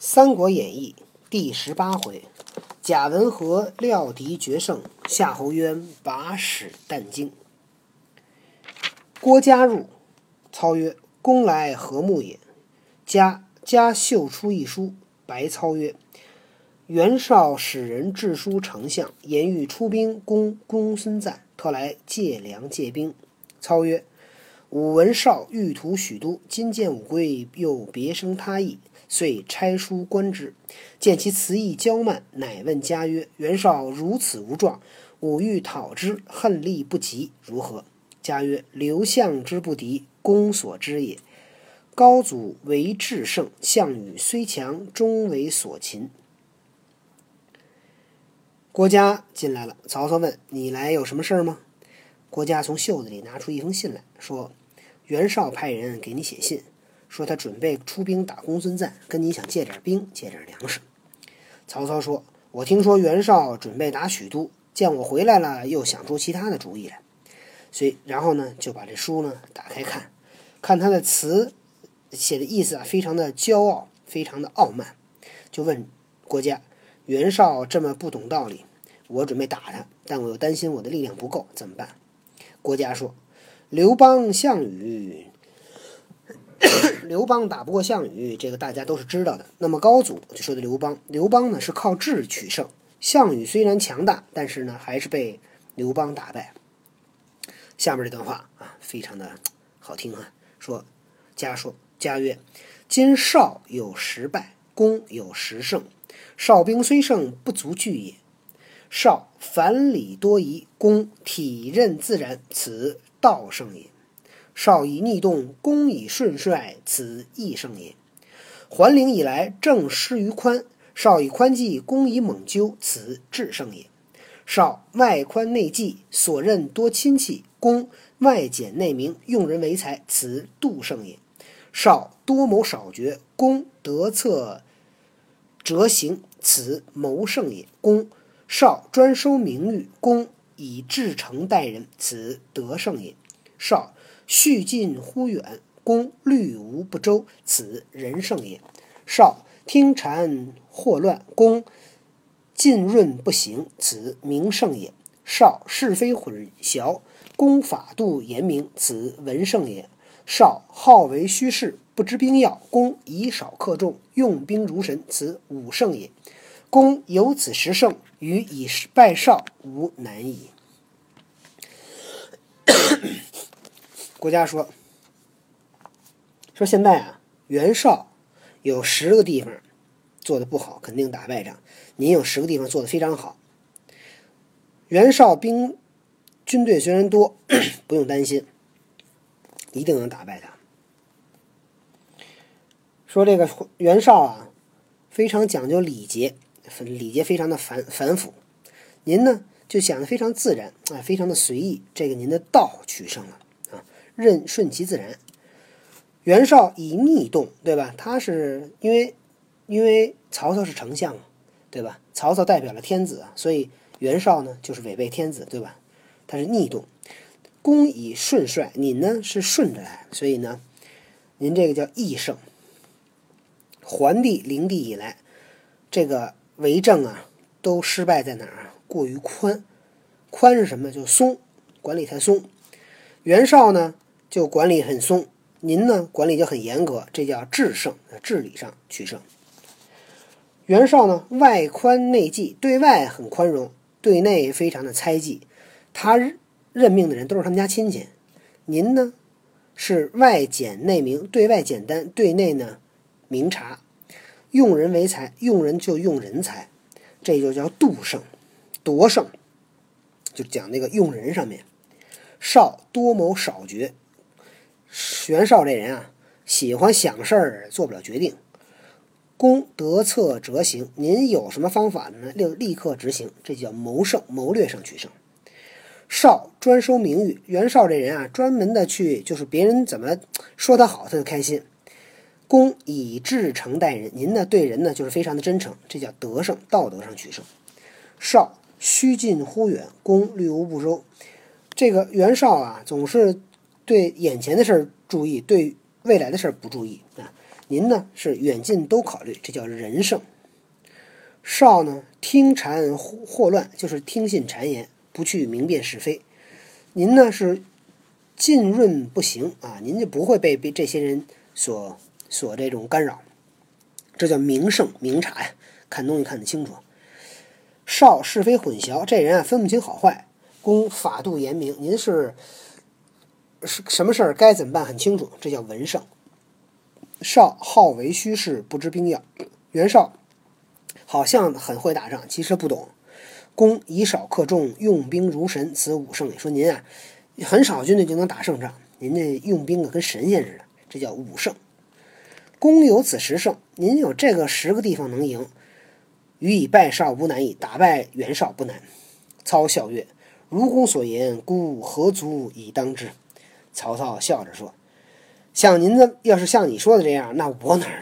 三国演义》第十八回，贾文和料敌决胜，夏侯渊把使啖精。郭嘉入，操曰：“公来何目也？”嘉嘉绣出一书，白操曰：“袁绍使人致书丞相，言欲出兵攻公孙瓒，特来借粮借兵。”操曰：“吾闻绍欲图许都，今见吾归，又别生他意。”遂差书观之，见其辞意骄慢，乃问家曰：“袁绍如此无状，吾欲讨之，恨力不及，如何？”家曰：“刘项之不敌，公所知也。高祖为智圣，项羽虽强，终为所擒。”郭嘉进来了，曹操问：“你来有什么事儿吗？”郭嘉从袖子里拿出一封信来说：“袁绍派人给你写信。”说他准备出兵打公孙瓒，跟你想借点兵，借点粮食。曹操说：“我听说袁绍准备打许都，见我回来了，又想出其他的主意来。所以，然后呢，就把这书呢打开看，看他的词写的意思啊，非常的骄傲，非常的傲慢。就问郭嘉：袁绍这么不懂道理，我准备打他，但我又担心我的力量不够，怎么办？郭嘉说：刘邦、项羽。”刘邦打不过项羽，这个大家都是知道的。那么高祖就说的刘邦，刘邦呢是靠智取胜。项羽虽然强大，但是呢还是被刘邦打败。下面这段话啊，非常的好听啊。说家说家曰：今少有十败，公有十胜。少兵虽胜，不足惧也。少反礼多疑，公体任自然，此道胜也。少以逆动，公以顺率，此义胜也。桓灵以来，政失于宽，少以宽济，公以猛究，此智胜也。少外宽内忌，所任多亲戚，公外简内明，用人为才，此度胜也。少多谋少决，公得策折行，此谋胜也。公少专收名誉，公以至诚待人，此德胜也。少。续近忽远，公虑无不周，此人胜也。少听谗惑乱，公浸润不行，此名胜也。少是非混淆，公法度严明，此文胜也。少好为虚事，不知兵要，公以少克众，用兵如神，此武胜也。公有此十胜，与以败少无难矣。国家说：“说现在啊，袁绍有十个地方做的不好，肯定打败仗。您有十个地方做的非常好。袁绍兵军队虽然多，不用担心，一定能打败他。说这个袁绍啊，非常讲究礼节，礼节非常的繁繁复。您呢，就想的非常自然啊，非常的随意。这个您的道取胜了啊。”任顺其自然，袁绍以逆动，对吧？他是因为因为曹操是丞相，对吧？曹操代表了天子，所以袁绍呢就是违背天子，对吧？他是逆动。公以顺帅，你呢是顺着来，所以呢，您这个叫义胜。桓帝灵帝以来，这个为政啊，都失败在哪儿？过于宽，宽是什么？就松，管理太松。袁绍呢？就管理很松，您呢管理就很严格，这叫制胜，治理上取胜。袁绍呢外宽内忌，对外很宽容，对内非常的猜忌。他任命的人都是他们家亲戚。您呢是外简内明，对外简单，对内呢明察。用人为才，用人就用人才，这就叫度胜、夺胜，就讲那个用人上面。少多谋少决。袁绍这人啊，喜欢想事儿，做不了决定。公得策折行，您有什么方法呢？立立刻执行，这叫谋胜，谋略上取胜。少专收名誉，袁绍这人啊，专门的去，就是别人怎么说他好，他就开心。公以至诚待人，您呢对人呢就是非常的真诚，这叫德胜，道德上取胜。少虚近忽远，公虑无不周。这个袁绍啊，总是。对眼前的事儿注意，对未来的事儿不注意啊！您呢是远近都考虑，这叫仁圣。少呢听谗惑乱，就是听信谗言，不去明辨是非。您呢是浸润不行啊，您就不会被被这些人所所这种干扰。这叫明圣明察呀，看东西看得清楚。少是非混淆，这人啊分不清好坏。公法度严明，您是是什么事儿该怎么办很清楚，这叫文圣。少好为虚事，不知兵要。袁绍好像很会打仗，其实不懂。公以少克众，用兵如神，此武圣也。说您啊，很少军队就能打胜仗，您这用兵啊跟神仙似的，这叫武圣。公有此十胜，您有这个十个地方能赢，予以败少不难矣。打败袁绍不难。操笑曰：“如公所言，孤何足以当之？”曹操笑着说。像您这，要是像你说的这样，那我哪